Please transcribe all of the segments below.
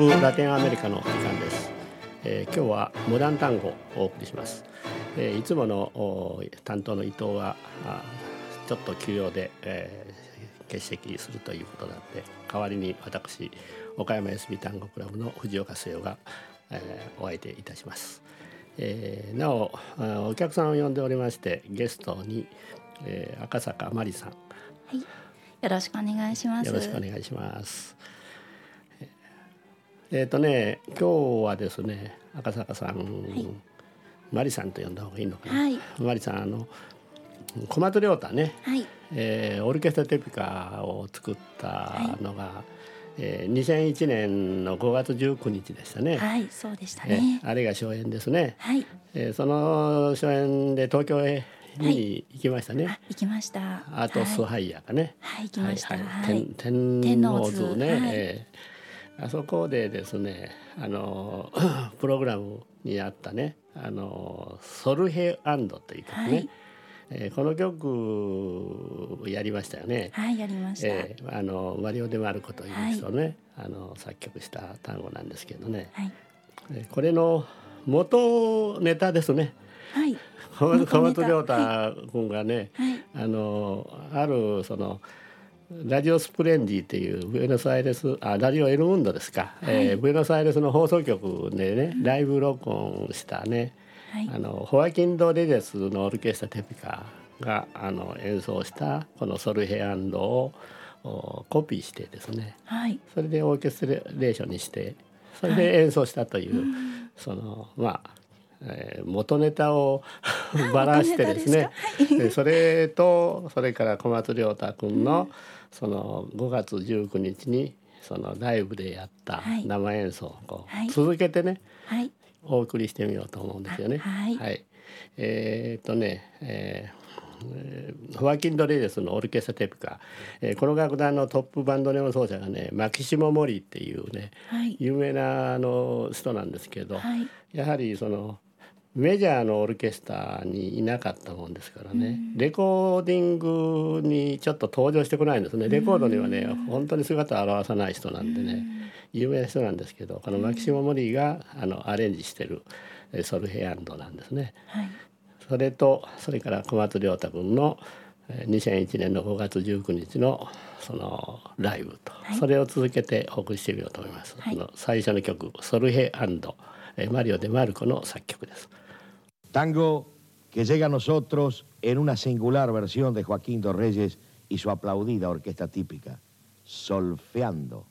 ブラテンアメリカの時間です、えー、今日はモダン単語をお送りします、えー、いつもの担当の伊藤はちょっと休養で、えー、欠席するということなので代わりに私岡山 SB 単語クラブの藤岡末が、えー、お相手いたします、えー、なおお客さんを呼んでおりましてゲストに、えー、赤坂真理さん。はい。よろしくお願いします。よろしくお願いしますえっ、ー、とね今日はですね赤坂さん、はい、マリさんと呼んだ方がいいのかな、はい、マリさんあの小松亮太ね、はいえー、オルケストラテピカを作ったのが、はいえー、2001年の5月19日でしたね。はい、そうでしたね。えー、あれが初演ですね。はい。えー、その初演で東京へに行きましたね。はい、行きました。あとスハイヤかね。はい、行きました。はい、天天皇図ね。はい、えーあそこでですねあの プログラムにあったね「あのソルヘアンド」という曲ね、はい、えー、この曲やりましたよね。はいやりました。えー、あのマリオ・デ・マルコという人ね、はい、あの作曲した単語なんですけどね、はい、えー、これの元ネタですね。はい。小松亮太君がね、はい、あのあるそのラジオスプレンディっていうブエノスアイレスあラジオエルムンドですか、はい、えー、ブエノスアイレスの放送局でねライブ録音したね、はい、あのホワキンド・レデスのオルケストラテピカがあの演奏したこのソルヘアンドをコピーしてですね、はい、それでオーケストレーションにしてそれで演奏したという、はい、そのまあえー、元ネタを ばらしてですね。でそれとそれから小松亮太君のその5月19日にそのライブでやった生演奏を続けてね、はい、お送りしてみようと思うんですよね。はい、はい、えー、っとね、えーホワキン・ド・レイデスのオルケストラテピカ、えー、この楽団のトップバンドネオ奏者がねマキシモ・モリっていうね、はい、有名なあの人なんですけど、はい、やはりそのメジャーのオーケストラにいなかったもんですからね、うん、レコーディングにちょっと登場してこないんですね。レコードにはね、うん、本当に姿を現さない人なんでね、うん、有名な人なんですけどこのマキシモ・モリーがあのアレンジしてるソルヘアンドなんですね。はい、それとそれから小松亮太君の2001年の5月19日のそのライブと、はい、それを続けてお送りしてみようと思います。はい、の最初の曲「ソルヘアンド」マリオ・デ・マルコの作曲です。Tango que llega a nosotros en una singular versión de Joaquín Dos Reyes y su aplaudida orquesta típica, solfeando.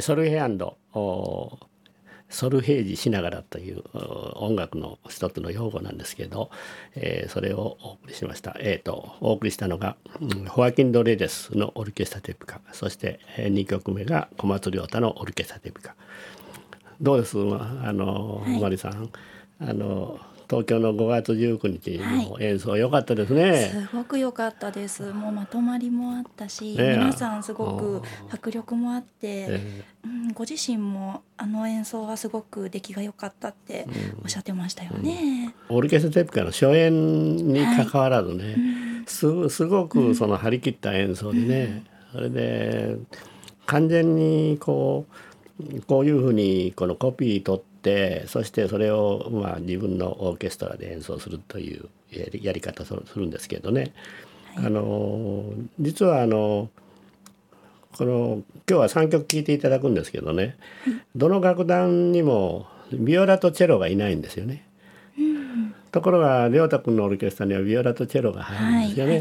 ソルヘアンドソルヘージしながらという音楽の一つの用語なんですけど、えー、それをお送りしました。えーと、お送りしたのが、うん、ホアキン・ド・レデスのオルケスタテープカそして、えー、2曲目が小松亮太のオルケスタテープカどうです？あの、はい、マリさん。あの東京の5月19日の演奏良かったですね、はい、すごく良かったです。もうまとまりもあったし、ね、皆さんすごく迫力もあって、えー、うん、ご自身もあの演奏はすごく出来が良かったっておっしゃってましたよね、うん、オーケストラテープの初演に関わらずね、はいうん、すすごくその張り切った演奏でね、それで完全にこうこういうふうにこのコピー取ってってそしてそれをまあ自分のオーケストラで演奏するというやり方するんですけどね、はい、あの実はあのこの今日は3曲聴いていただくんですけどね、どの楽団にもビオラとチェロがいないんですよね。うん、ところが亮太君のオーケストラにはビオラとチェロが入るんですよね。は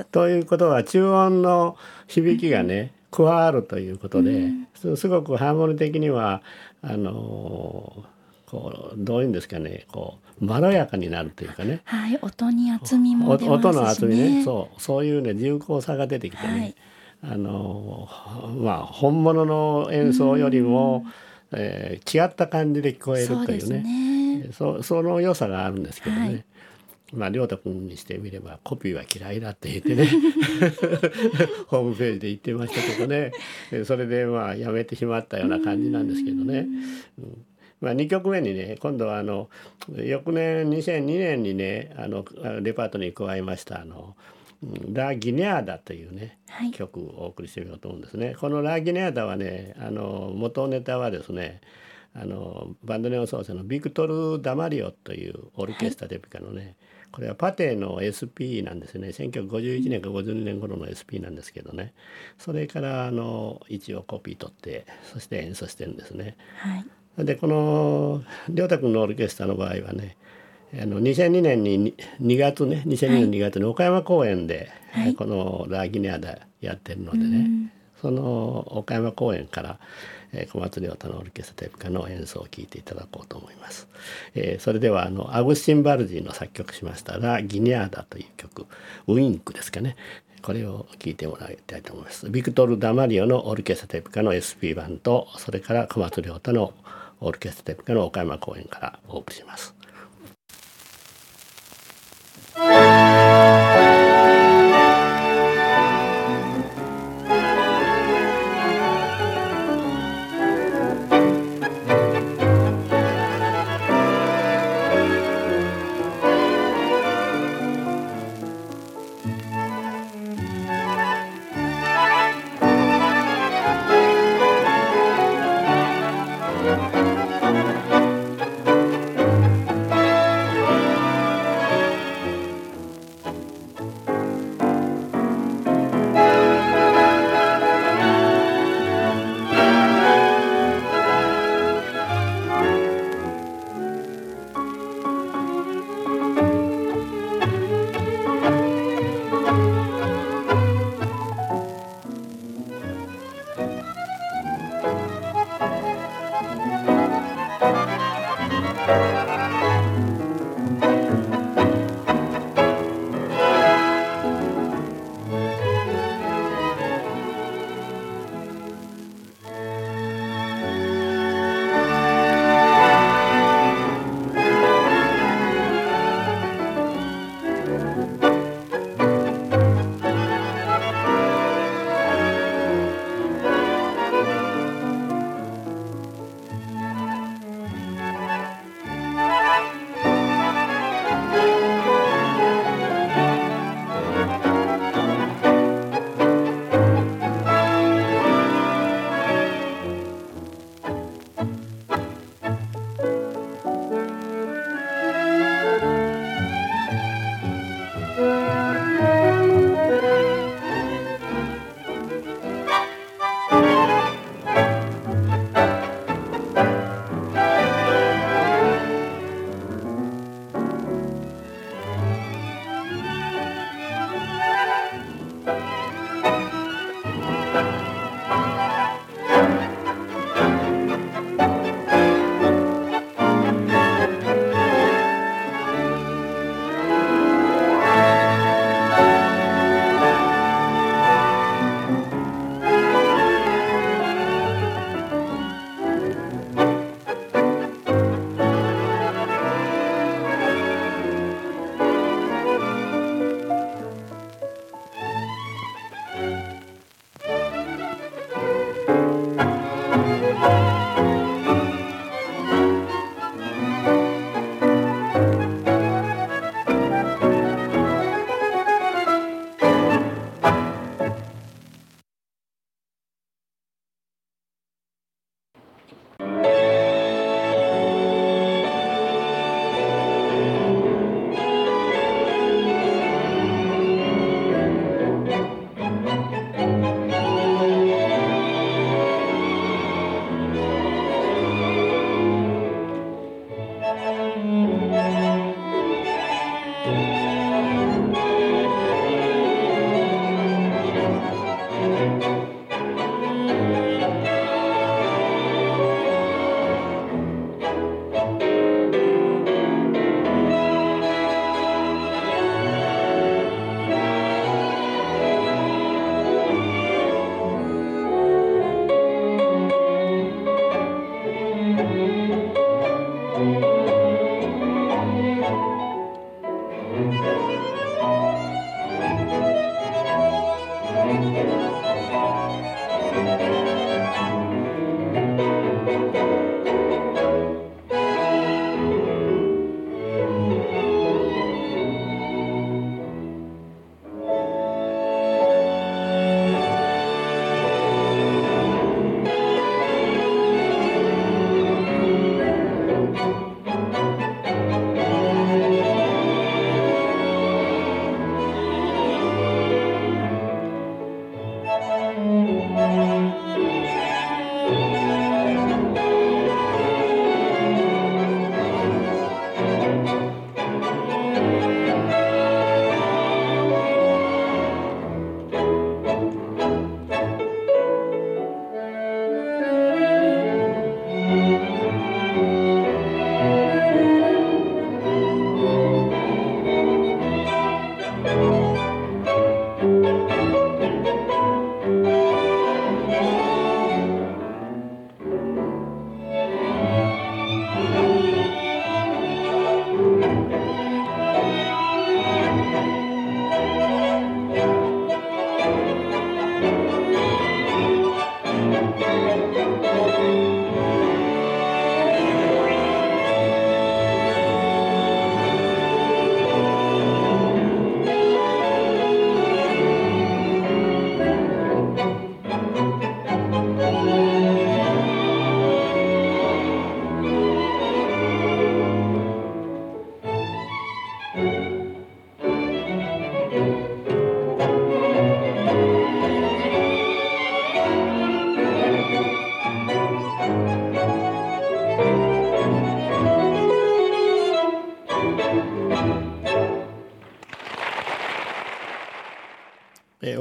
い、ということは中音の響きがね、加わるということで、うん、すごくハーモニー的にはあのこうどういうんですかねこうまろやかになるというかね、はい、音に厚みも出ますし、ね、音の厚みね。そうそういうね重厚さが出てきてね、はい、あのまあ本物の演奏よりも、うえー、違った感じで聞こえるというね。そね。その良さがあるんですけどね。はいまあ亮太君にしてみればコピーは嫌いだって言ってね ホームページで言ってましたけどねそれでまあやめてしまったような感じなんですけどね。うんまあ、2曲目にね今度はあの翌年2002年にねあのレパートに加えましたあの「ラ・ギネアダ」というね、はい、曲をお送りしてみようと思うんですね。この「ラ・ギネアダ」はねあの元ネタはですねあのバンドネオ奏者のビクトル・ダマリオというオルケスタデピカのね、はいこれはパテの SP なんですね。1951年か52年頃の SP なんですけどね。それからあの一応コピー取ってそして演奏してるんですね。はい、でこの亮太君のオーケストラの場合はねあの2002年に2月ね2002年2月に岡山公演で、はい、このラーギネアでやってるのでね、その岡山公演からえ小松亮太のオルケストラテープカの演奏を聴いていただこうと思います。えー、それではあのアグスティン・バルジーの作曲しましたラ・ギニアーダという曲ウィンクですかねこれを聴いてもらいたいと思います。ビクトル・ダマリオのオルケストラテープカの SP 版とそれから小松亮太のオルケストラテープカの岡山公演からお送りします。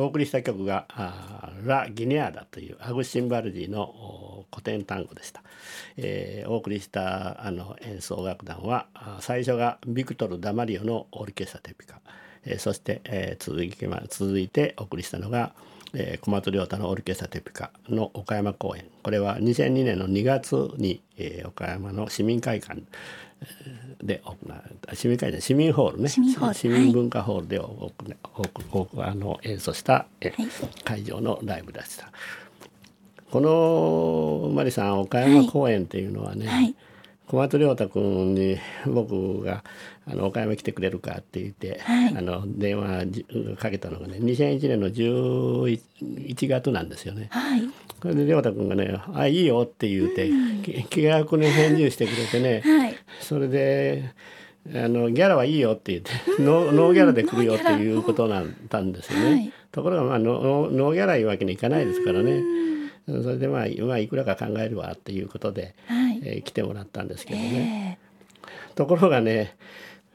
送りした曲が「ラ・ギニアーダ」というアグシン・バルディの古典単語でした、えー、お送りしたあの演奏楽団は最初がビクトル・ダマリオのオルケスタ・テピカ、えー、そして、えー、続きま続いてお送りしたのがえー、小松亮太のオルケスタ・テピカの岡山公演。これは2002年の2月に、えー、岡山の市民会館で行われた市民会館市民ホールね。市民文化ホールで、はい、あの演奏した、え会場のライブでした。このマリさん岡山公演っていうのはね、はい小松亮太君に僕があの岡山来てくれるか？って言って、はい、あの電話かけたのがね2001年の11月なんですよね。はい、それで亮太君がね「あいいよ」って言うて、うん、気楽に返事してくれてね、はい、それであのギャラはいいよって言って ノーギャラで来るよっていうことなんだん。ですよね。ところがまあノーギャラいうわけにいかないですからね。それでまあ、まあ、いくらか考えるわっていうことで、はい、えー、来てもらったんですけどね。えー、ところがね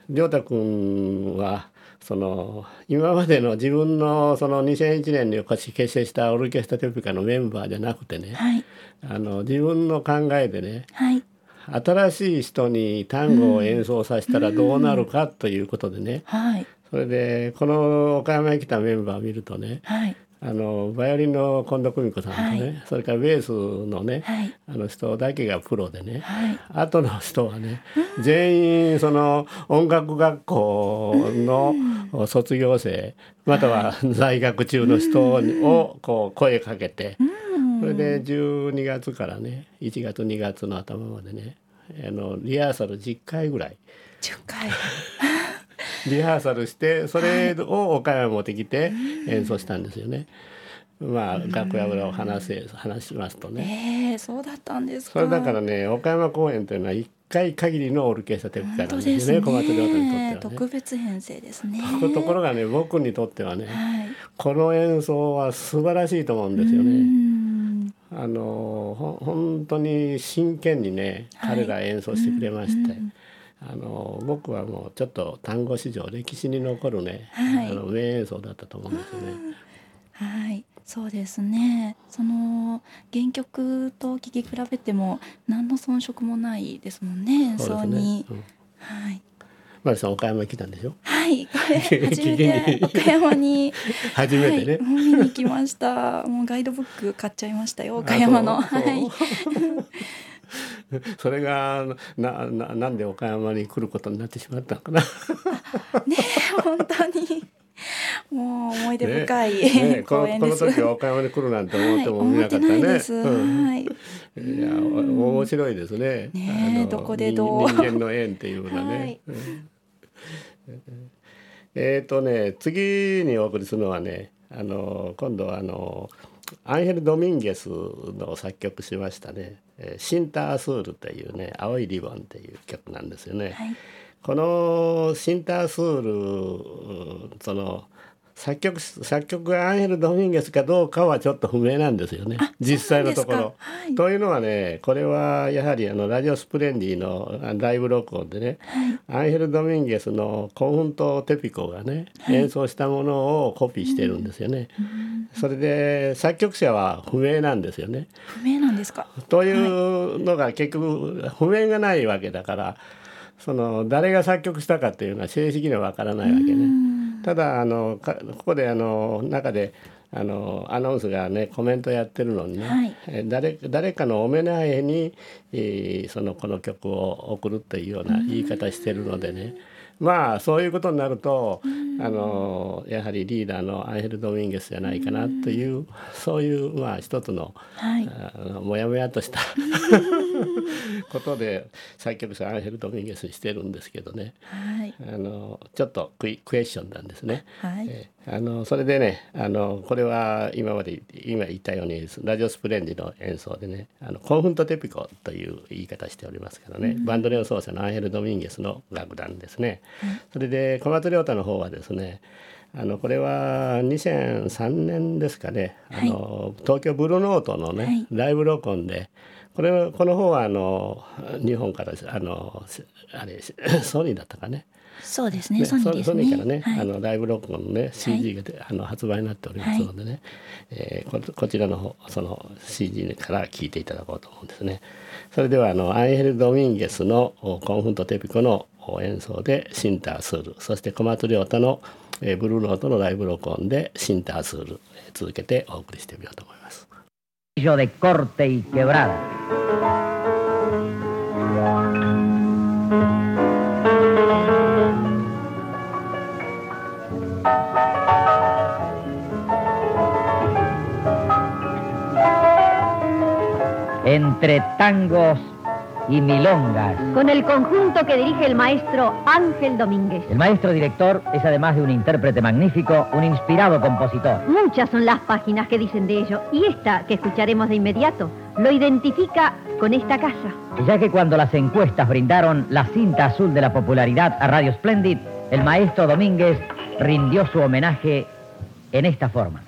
亮太君はその今までの自分のその2001年に結成したオルケストラテピカのメンバーじゃなくてね、はい、あの自分の考えでね、はい、新しい人に単語を演奏させたらどうなるかということでね、はい、それでこの岡山に来たメンバーを見るとね、はい、あのバイオリンの近藤久美子さんとね、はい、それからベースのね、はい、あの人だけがプロでね、はい、後の人はね、全員その音楽学校の卒業生または在学中の人をこう声かけて、それで12月からね1月2月の頭までねあのリハーサル10回ぐらい。10回 リハーサルしてそれを岡山持ってきて演奏したんですよね。まあ楽屋裏を話せ話しますとね。えー、そうだったんですそれだからね岡山公演というのは一回限りのオルケストラテクカなんですね小松亮太にとっては、ね、特別編成ですね。ところがね僕にとってはね、はい、この演奏は素晴らしいと思うんですよね。あのほ本当に真剣にね彼が演奏してくれまして。はいあの僕はもうちょっと単語史上歴史に残るね、はい、あの名演奏だったと思うんですよね。はい、そうですね。その原曲と聴き比べても何の遜色もないですもんね演奏に。ねうん、はい。マリさん岡山来たんでしょ？はい、これ初めて岡山に 初めてね、はい、見に行きました。もうガイドブック買っちゃいましたよ岡山の。はい。それがなななんで岡山に来ることになってしまったのかな。ね本当に。もう思い出深い、ねね、このこの時は岡山に来るなんて思ってもみなかったね。はい、はい。いや面白いですね。ねどこでどう人間の縁っていうのはね。はい、えっとね次にお送りするのはねあの今度はあのアンヘル・ドミンゲスの作曲しましたね「シンタースール」というね「青いリボン」っていう曲なんですよね。はい、このシンタースールその作曲作曲がアンヘル・ドミンゲスかどうかはちょっと不明なんですよね実際のところ。はい、というのはねこれはやはりあのラジオスプレンディのライブ録音でね、はい、アンヘル・ドミンゲスのコンフント・テピコがね、はい、演奏したものをコピーしてるんですよね。うん、それで作曲者は不明なんですよね。不明なんですかというのが結局不明がないわけだからその誰が作曲したかっていうのは正式にはわからないわけね。ただあのここであの中であのアナウンスがねコメントやってるのにね、はい、誰誰かのお目なえに、えー、そのこの曲を送るというような言い方してるのでね、まあそういうことになると、あのやはりリーダーのアンヘル・ドミンゲスじゃないかなという、そういうまあ一つの,、はい、あのもやもやとした ことで作曲者アンヘル・ドミンゲスにしてるんですけどね、はい、あのちょっとクイクエスチョンなんですね。はい、えあのそれでねあのこれは今まで今言ったようにラジオスプレンジの演奏でねあのコンフントテピコという言い方しておりますけどね、うん、バンドレオ奏者のアンヘル・ドミンゲスの楽団ですね。それで小松亮太の方はですねあのこれは2003年ですかね、あの東京ブルーノートのね、ライブ録音でこれこの方はあの日本からあのあれソニーだったかね。そうですね。ソニーね。ソニーからね、はい、あのライブ録音のね CD が、はい、あの発売になっておりますのでね、はい、えー、ここちらの方その CD から聞いていただこうと思うんですね。それではあのアンヘル・ドミンゲスのコンフント・テピコの演奏でシンタースール、そして小松亮太のえブルーノートのライブ録音でシンタースール、え続けてお送りしてみようと思います。De corte y quebrada. Entre tangos y milongas. Con el conjunto que dirige el maestro Ángel Domínguez. El maestro director es además de un intérprete magnífico, un inspirado compositor. Muchas son las páginas que dicen de ello y esta que escucharemos de inmediato lo identifica con esta casa. Ya que cuando las encuestas brindaron la cinta azul de la popularidad a Radio Splendid, el maestro Domínguez rindió su homenaje en esta forma.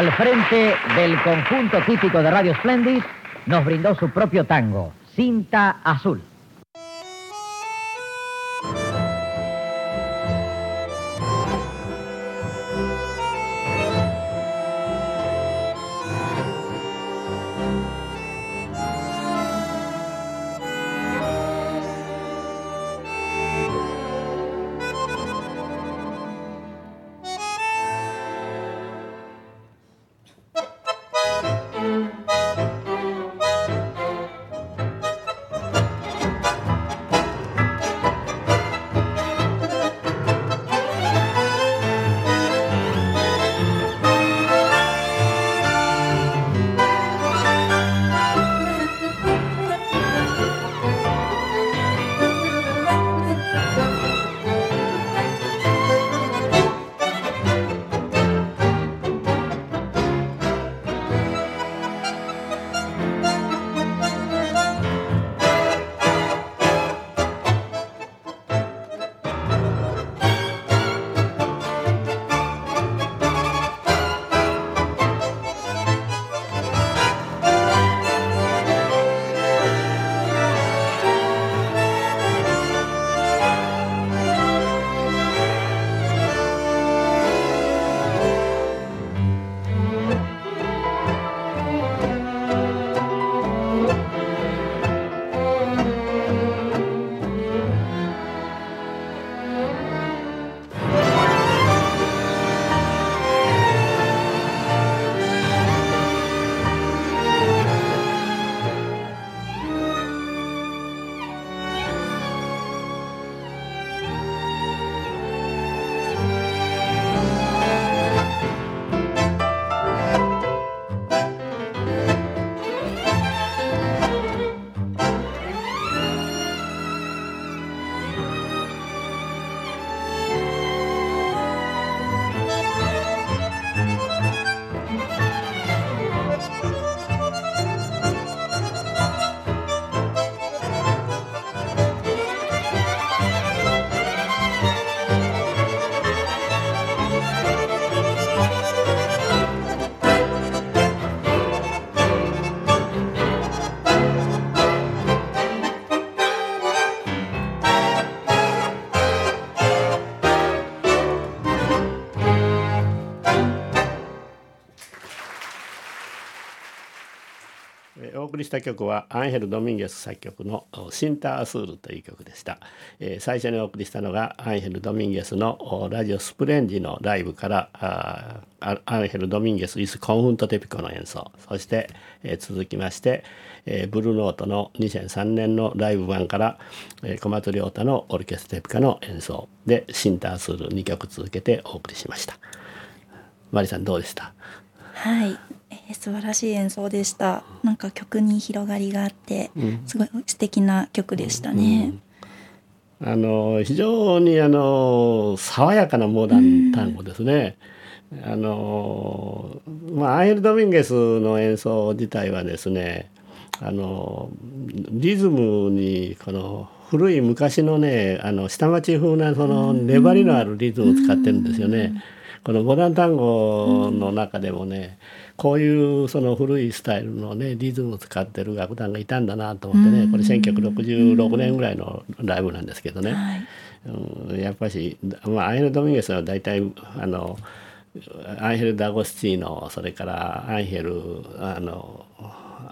Al frente del conjunto típico de Radio Splendid nos brindó su propio tango, Cinta Azul. りした曲はアンヘル・ドミンゲス作曲の「シンタースール」という曲でした、えー、最初にお送りしたのがアンヘル・ドミンゲスのラジオスプレンジのライブからアンヘル・ドミンゲス・イス・コンフント・テピコの演奏。そして、えー、続きまして、えー、ブルーノートの2003年のライブ版から、えー、小松亮太のオルケストテピカの演奏。でシンタースール2曲続けてお送りしました。マリさんどうでした？はい、えー、素晴らしい演奏でした。なんか曲に広がりがあって、うん、すごい素敵な曲でしたね、うん、あの非常にあの爽やかなモダン単語ですね、うん、あのまあアンヘル・ドミンゲスの演奏自体はですねあのリズムにこの古い昔のねあの下町風なその粘りのあるリズムを使ってるんですよね。このモダン単語の中でもねこういうその古いスタイルのねリズムを使ってる楽団がいたんだなと思ってねこれ1966年ぐらいのライブなんですけどね、うん、やっぱし、まあ、アイル・ドミンゲスは大体あのアンヘル・ダゴスチーノそれからアンヘルあの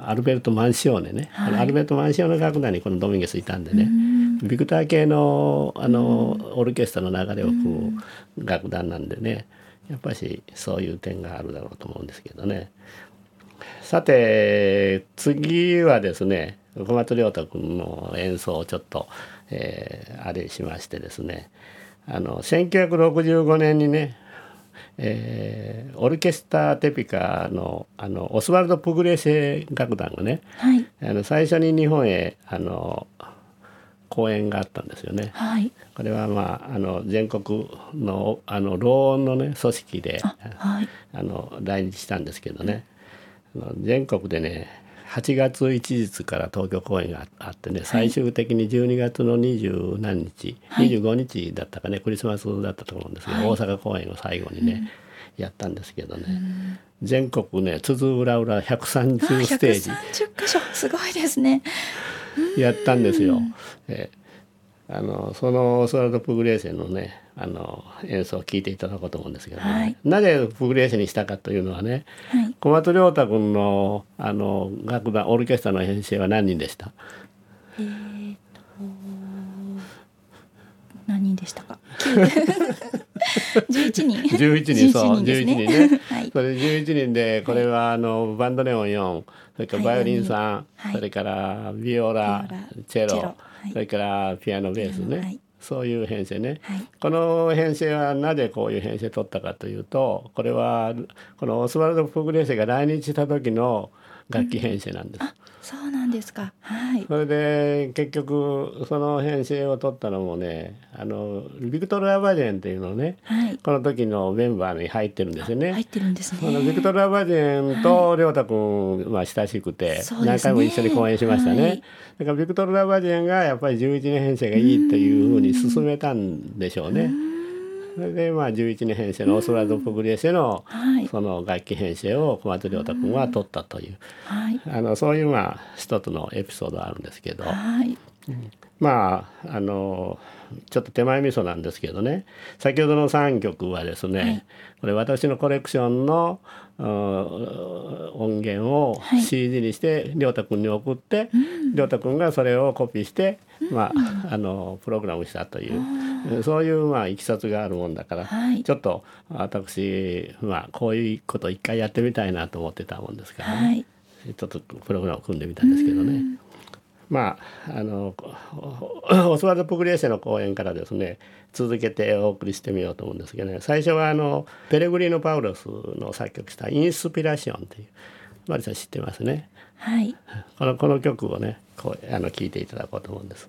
アルベルト・マンシオーネね、はい、アルベルト・マンシオーネ楽団にこのドミンゲスいたんでね、ビクター系のあのオルケストラの流れを組む楽団なんでねやっぱしそういう点があるだろうと思うんですけどね。さて次はですね小松亮太君の演奏をちょっと、えー、あれしましてですねあの1965年にねえー、オルケスタ・テピカのあのオスワルド・プグレーセ楽団がね、はい、あの最初に日本へあの公演があったんですよね。はい、これはまああの全国のあの労音のね組織であ、はい、あの来日したんですけどね、あの全国でね8月一日から東京公演があってね、最終的に12月の二十何日、はい、25日だったかねクリスマスだったと思うんですけど、はい、大阪公演を最後にね、うん、やったんですけどね、うん、全国ね津々浦々130ステージ。130箇所。すごいですねやったんですよ。えあのそのオスワルド・プグレーセのねあの演奏を聴いていただこうと思うんですけど、ね。はい、なぜプグレーセにしたかというのはね、はい、小松亮太君のあの楽団オーケストラの編成は何人でした？えー、と何人でしたか？11人。11人そう。11人ね、はい、それ11人でこれはあのバンドネオン4それからバイオリン3、それからビオラチェロそれからピアノベースね、そういう編成ね、はい、この編成はなぜこういう編成取ったかというとこれはこのオスワルド・プグレーセが来日した時の楽器編成なんです。うんそうなんですか。はい。それで結局その編成を取ったのもね、あのビクトル・アバジェンっていうのね、はい、この時のメンバーに入ってるんですよね。入ってるんですね。このビクトル・アバジェンと亮太君まあ親しくて、何回も一緒に公演しましたね。はい、だからビクトル・アバジェンがやっぱり11年編成がいいっていうふうに進めたんでしょうね。うそれでまあ11年編成のオーストラルド・ポグリエセのその楽器編成を小松亮太君は取ったという、あのそういうまあ一つのエピソードあるんですけど、まああのちょっと手前味噌なんですけどね。先ほどの3曲はですね、これ私のコレクションの音源を CD にして亮太君に送って亮太君がそれをコピーして、まあ、あのプログラムしたというそういうまあいきさつがあるもんだから、はい、ちょっと私、まあ、こういうこと一回やってみたいなと思ってたもんですからね、はい、ちょっとプログラムを組んでみたんですけどね。まああの オスワルド・プグレーセの講演からですね続けてお送りしてみようと思うんですけどね最初はあのペレグリーノ・パウロスの作曲した「インスピラション」というマリさん知ってますね。はい、このこの曲をねこうあの聞いていただこうと思うんです。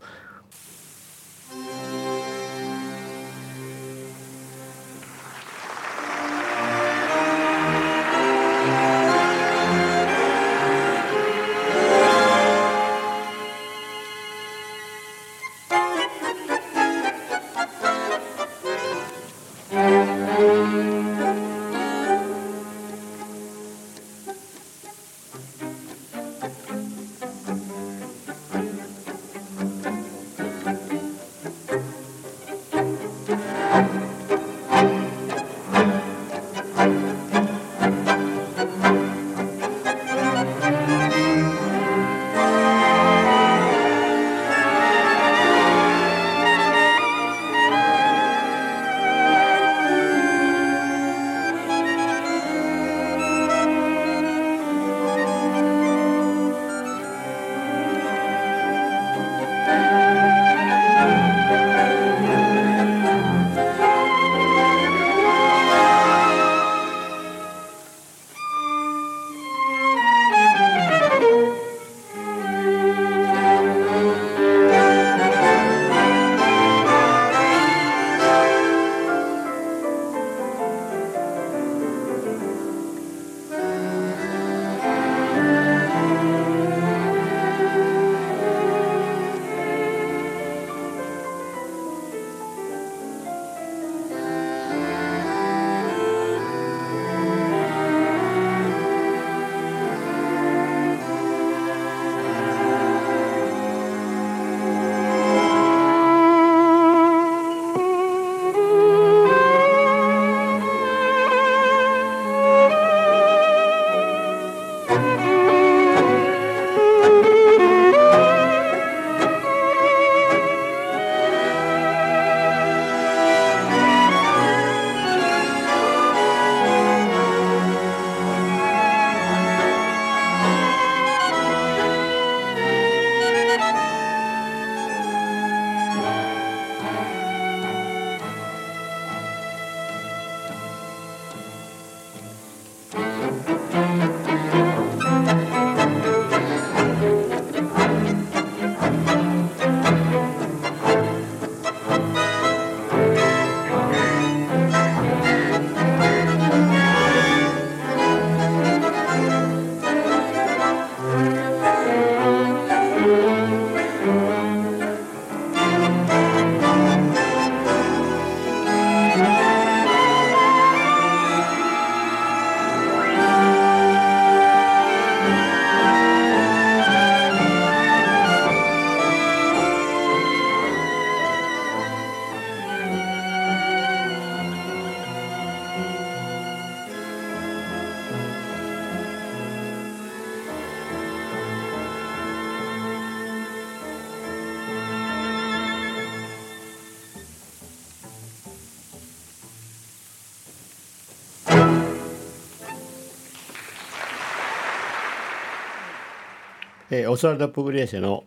えー、オスワルド・プグリエシェの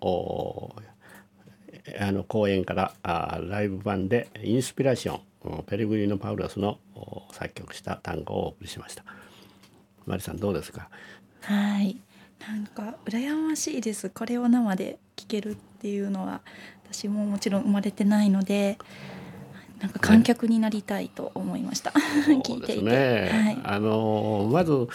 あの公演からあライブ版で「インスピラーション」ペレグリーノ・パウロスの作曲した単語をお送りしました。マリさんどうですか？はい。なんか羨ましいです。これを生で聴けるっていうのは私ももちろん生まれてないのでなんか観客になりたいと思いました、ね、聞いていて、ねはい、あのまず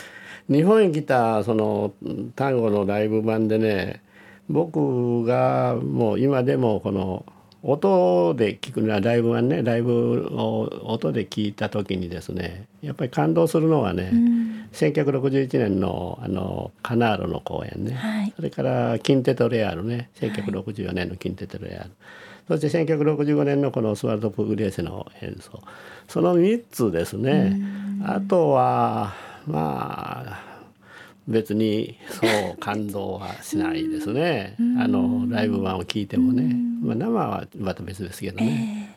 日本に来たその単語のライブ版でね僕がもう今でもこの音で聞くのはライブ版ねライブを音で聞いた時にですねやっぱり感動するのはね、うん、1961年のあのカナーロの公演ね、はい、それからキンテトレアルね。1964年のキンテトレアル、はい、そして1965年のこのスワルト・プグレーセの演奏。その3つですね、うん、あとはまあ別にそう感動はしないですね、あのライブ版を聞いてもね、まあ、生はまた別ですけどね。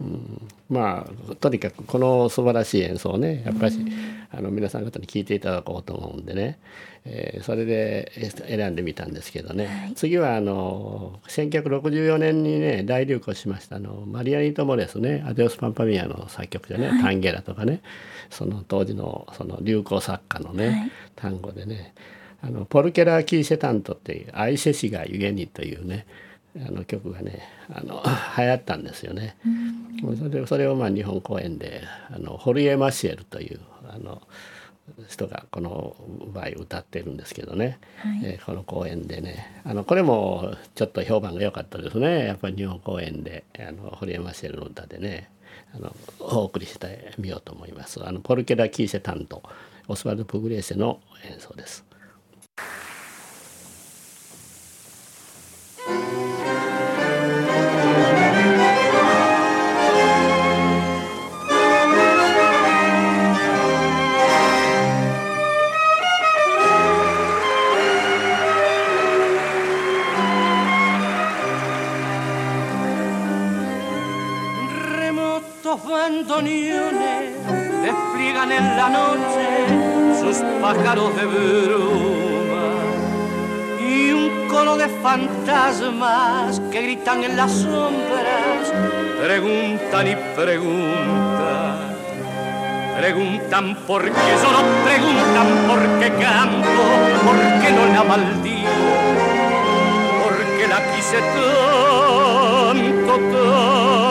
うん、まあとにかくこの素晴らしい演奏をねやっぱり、あの皆さん方に聴いていただこうと思うんでね、えー、それで選んでみたんですけどね、はい、次はあの1964年にね大流行しましたあのマリアニト・モレスねアデオス・パンパミアの作曲者ね、はい、タンゲラとかねその当時のその流行作家のね、はい、単語でねあのポルケラ・キーシェタントっていう「愛せしがゆえに」というねあの曲がねあの 流行ったんですよね。うん、それそれをまあ日本公演であのホリエ・マシエルというあの人がこの場合歌ってるんですけどね、はい、えー、この公演でねあのこれもちょっと評判が良かったですねやっぱり日本公演であのホリエ・マシエルの歌でねあのお送りしてみようと思います。あのポルケラ・キーシェ担当オスワルド・プグレーセの演奏です。Bandoneones despliegan en la noche sus pájaros de bruma. Y un coro de fantasmas que gritan en las sombras preguntan y preguntan. Preguntan por qué solo preguntan por qué canto por qué no la maldigo por qué la quise tanto tanto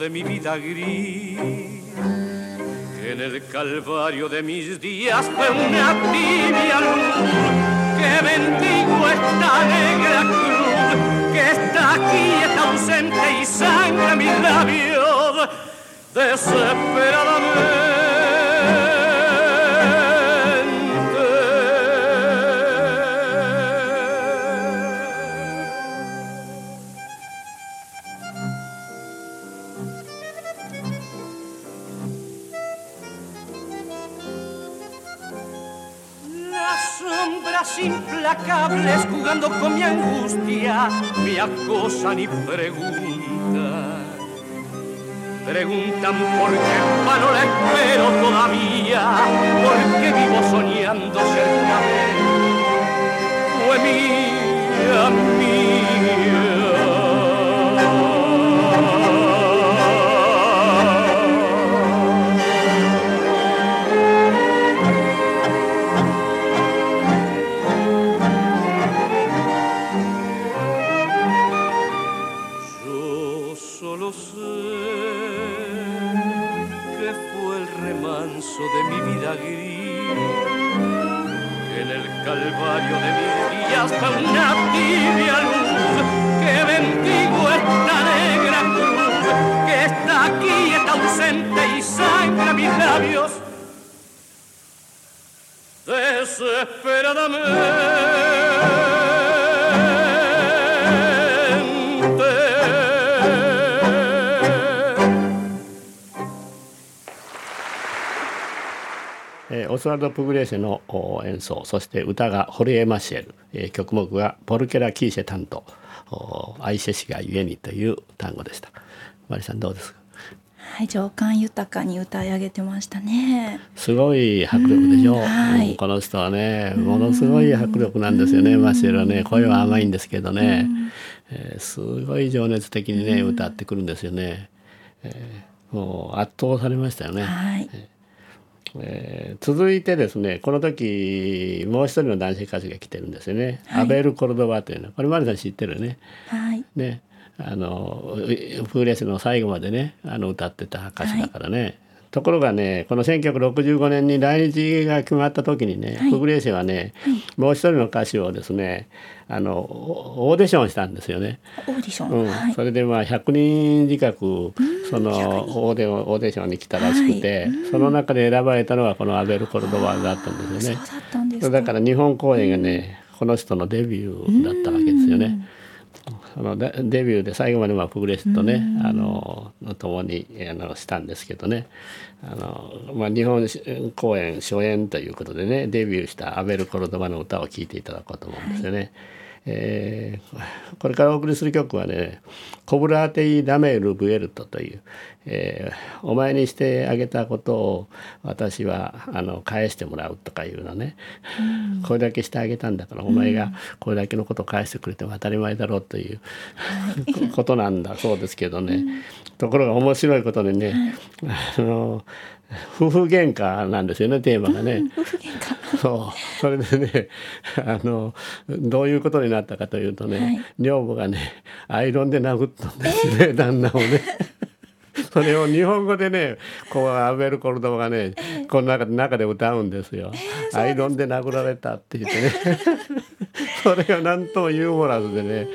de mi vida gris, que en el calvario de mis días fue una tibia luz, que bendigo esta negra cruz, que está aquí, está ausente y sangra mis labios desesperadamente. Jugando con mi angustia me acosan y preguntan. Preguntan por qué pano la espero todavía, por qué vivo soñando cerca de él. Fue mía, mía. Desesperadamente. えー、オスワルド・プグレーセの演奏そして歌がホリエ・マシェル、えー、曲目がポルケラ・キーシェ担当。愛シェシがゆえにという単語でした。マリさんどうですか？はい、情感豊かに歌い上げてましたね。すごい迫力でしょ？う。はい、この人はね、ものすごい迫力なんですよね。マシェルはね、声は甘いんですけどね、えー、すごい情熱的にね歌ってくるんですよね。えー、もう圧倒されましたよね。はいえー、続いてですねこの時もう一人の男性歌手が来てるんですよね、はい、アベル・コルドバというのこれマリさん知ってるね？はい、ねあのフーレスの最後までねあの歌ってた歌手だからね、はい、ところがねこの1965年に来日が決まった時にね、はい、フグレーシはね、はい、もう一人の歌手をですねあのオーディションしたんですよね。オーディション、うん。はい、それでまあ100人近くそのオーデオーディションに来たらしくて、その中で選ばれたのがこのアベル・コルドバだったんですよね。だか。ら日本公演がねこの人のデビューだったわけですよね。あのデビューで最後までまあプグレスとねあの共にあのしたんですけどね。あの、まあ、日本公演初演ということでねデビューしたアベル・コルドバの歌を聴いていただこうと思うんですよね。はいえー、これからお送りする曲はね「コブラーテイ・ダメル・ブエルト」という、えー、お前にしてあげたことを私はあの返してもらうとかいうのね、うん、これだけしてあげたんだからお前がこれだけのことを返してくれても当たり前だろうという、うん、ことなんだそうですけどね、うん、ところが面白いことでね、あの夫婦喧嘩なんですよねテーマがね。そう。それでね あのどういうことになったかというとね、はい、女房がねアイロンで殴ったんですね、えー、旦那をね。それを日本語でねこうアベル・コルドバがね、えー、この中で中で歌うんですよ、えー、アイロンで殴られたって言ってねそれがなんともユーモラスでね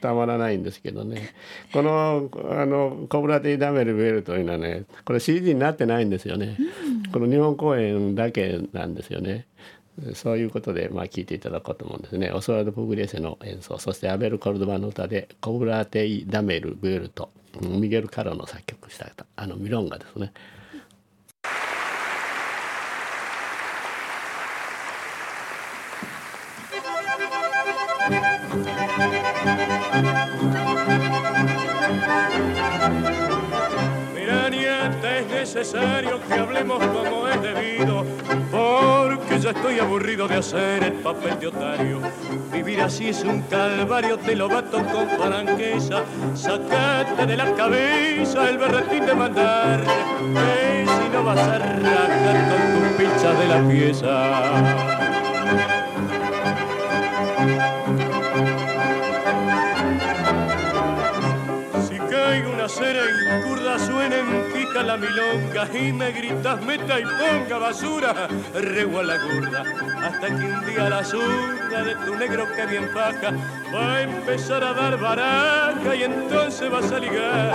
たまらないんですけどねこのあの「コブラティ・ダメル・ベル」というのはねこれ CD になってないんですよね、うん、この日本公演だけなんですよね。そういうことでまあ聞いていただこうと思うんですね。オスワルド・プグレーセの演奏そしてアベル・コルドバの歌で「コブラテイ・ダメル・ベルト」ミゲル・カロの作曲したあのミロンガですね。Mira, nieta, es necesario que hablemos como es debido, porque ya estoy aburrido de hacer el papel de otario. Vivir así es un calvario, te lo bato con franqueza. Sacate de la cabeza el berretín de mandar, que si no vas a rajar con tu pincha de la pieza. En curda suenen pica la milonga y me gritas meta y ponga basura, rego a la gorda, hasta que un día la zurda de tu negro que bien paja va a empezar a dar baraja y entonces vas a ligar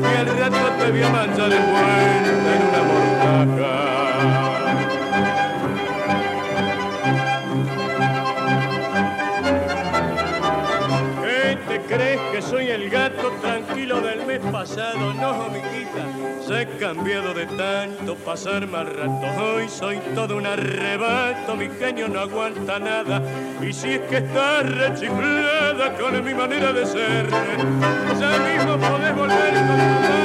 y al rato te voy a manchar el vuelta en una mortaja. Soy el gato tranquilo del mes pasado? No, mijita, se he cambiado de tanto pasar mal rato. Hoy soy todo un arrebato, mi genio no aguanta nada. Y si es que estás rechiflada con mi manera de ser, ya mismo podés volver con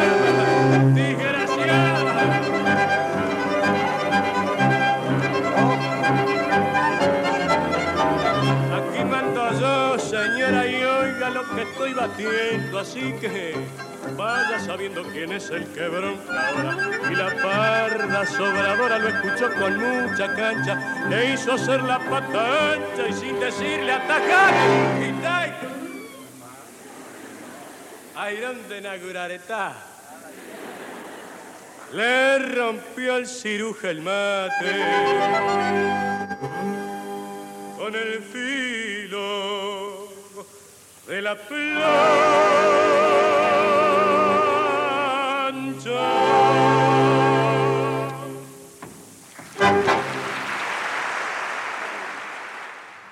estoy batiendo, así que vaya sabiendo quién es el quebrón Y la parda sobradora lo escuchó con mucha cancha, le hizo ser la patancha y sin decirle atacar. Ahí donde está. Le rompió el ciruja el mate con el filo de la plancha.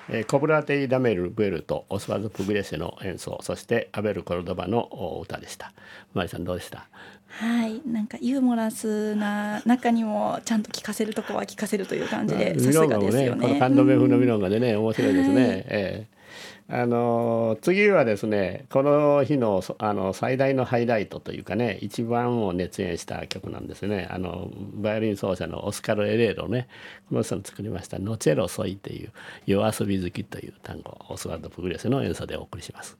えー、コブラテイ・ダメル・ベルとオスワルド・プグレセの演奏そしてアベル・コルドバの歌でしたマリさんどうでしたはいなんかユーモラスな中にもちゃんと聞かせるとこは聞かせるという感じでさすがですよねこのカンドベ風のミロンガでね面白いですね、はい、えーあの次はですねこの日のあの最大のハイライトというかね一番を熱演した曲なんですねあのバイオリン奏者のオスカル・エレーロねこの人の作りました「ノチェロソイ」という「夜遊び好き」という単語オスワルド・プグレスの演奏でお送りします。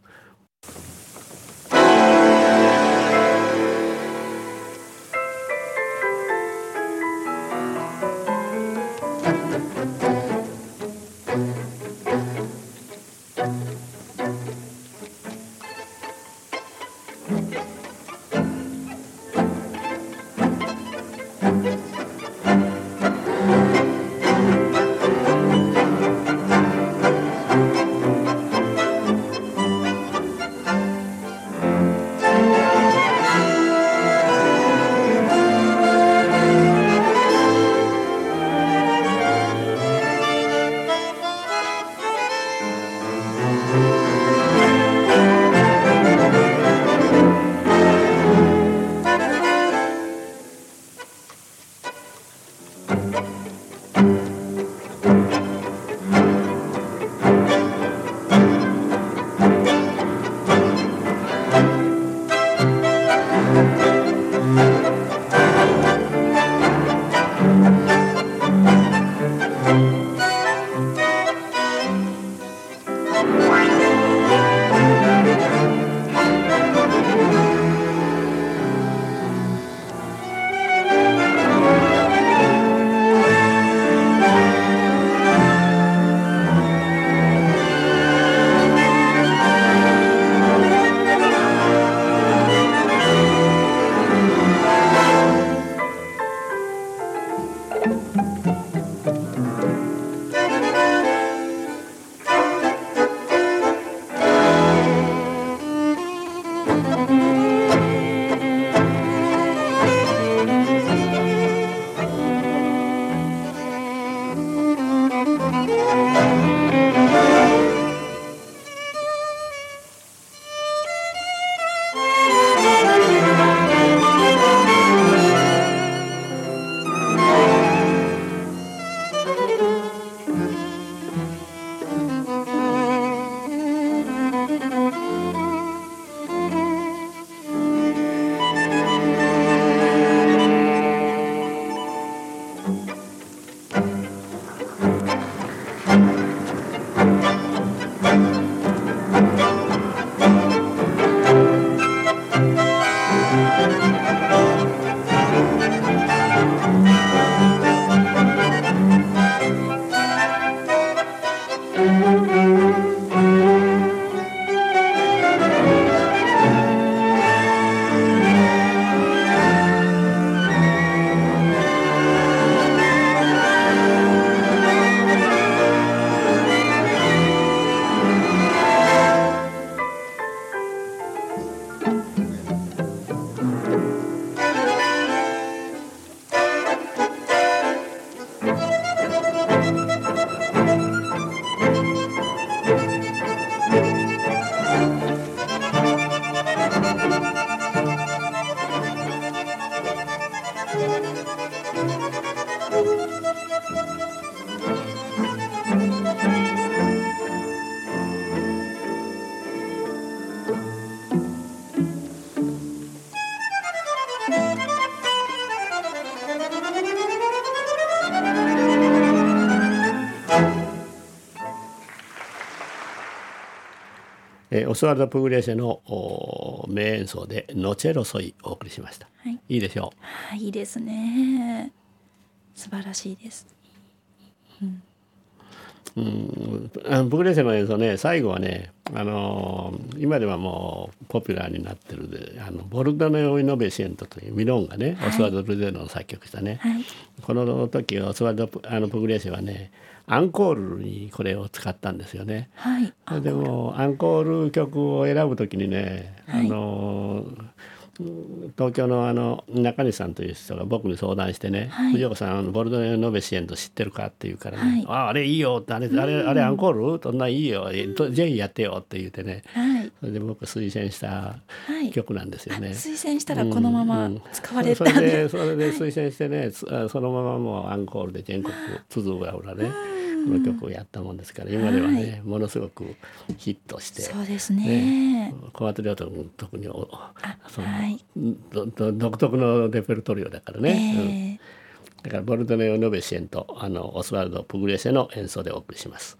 スワルド・プグレーシェの名演奏で「ノチェロソイ」お送りしました、はい、いいでしょう。はいいいですね。素晴らしいです、うん。うん、あのプグレーシェの演奏ね最後はね、あのー、今ではもうポピュラーになってるであのボルドネオ・イノベシエントというミロンがね、はい、オスワルド・ルゼノの作曲したね、はい、この時オスワルドあのプグレーシェはねアンコールにこれを使ったんですよね。はい、でもアンコール曲を選ぶときにね、はい、あの東京のあの中西さんという人が僕に相談してね「はい、藤岡さんボルドネ・ノベシエント知ってるか?」って言うからね「はい、ああれいいよ」ってあれ「あれあれアンコール？そんないいよ。ぜひやってよ」って言ってね、はい、それで僕推薦した曲なんですよね。推薦したらこのまま使われたんで、うんうん、それでそれで推薦してね、そのままもうアンコールで全国津々浦々ね。この曲をやったもんですから、今ではね、はい、ものすごくヒットしてそうですね。小松亮太君特にその、はい、独特のレペルトリオだからね、えー、うん、だからボルトネオ・ノベシエンとあのオスワルド・プグレセの演奏でお送りします。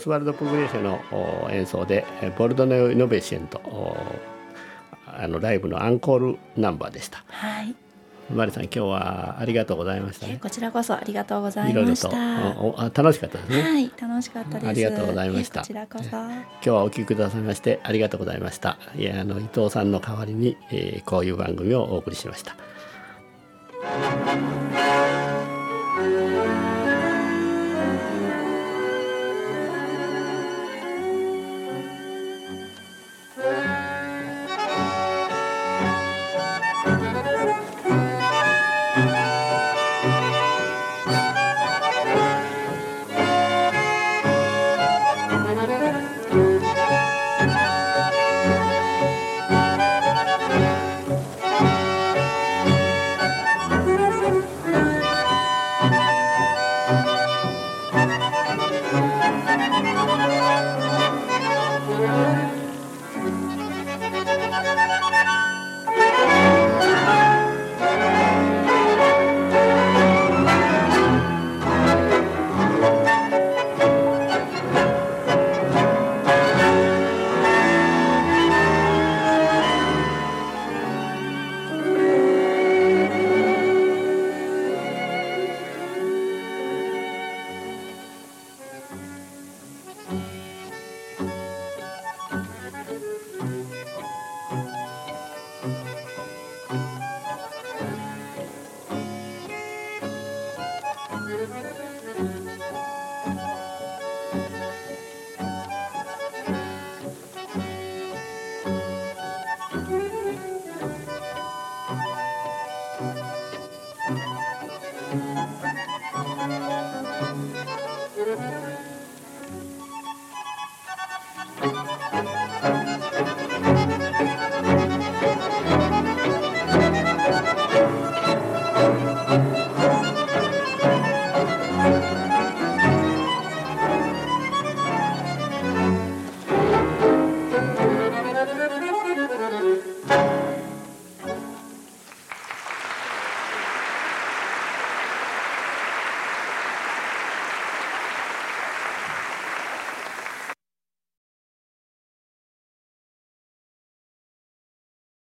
スワルド・プグレーシェの演奏でボルドネ・イノベシエントあのライブのアンコールナンバーでした。はいマリさん今日はありがとうございました、ね、こちらこそありがとうございました。楽しかったですね。はい、楽しかったありがとうございました。こちらこそ。今日はお聞きくださいましてありがとうございました。いやあの伊藤さんの代わりに、えー、こういう番組をお送りしました。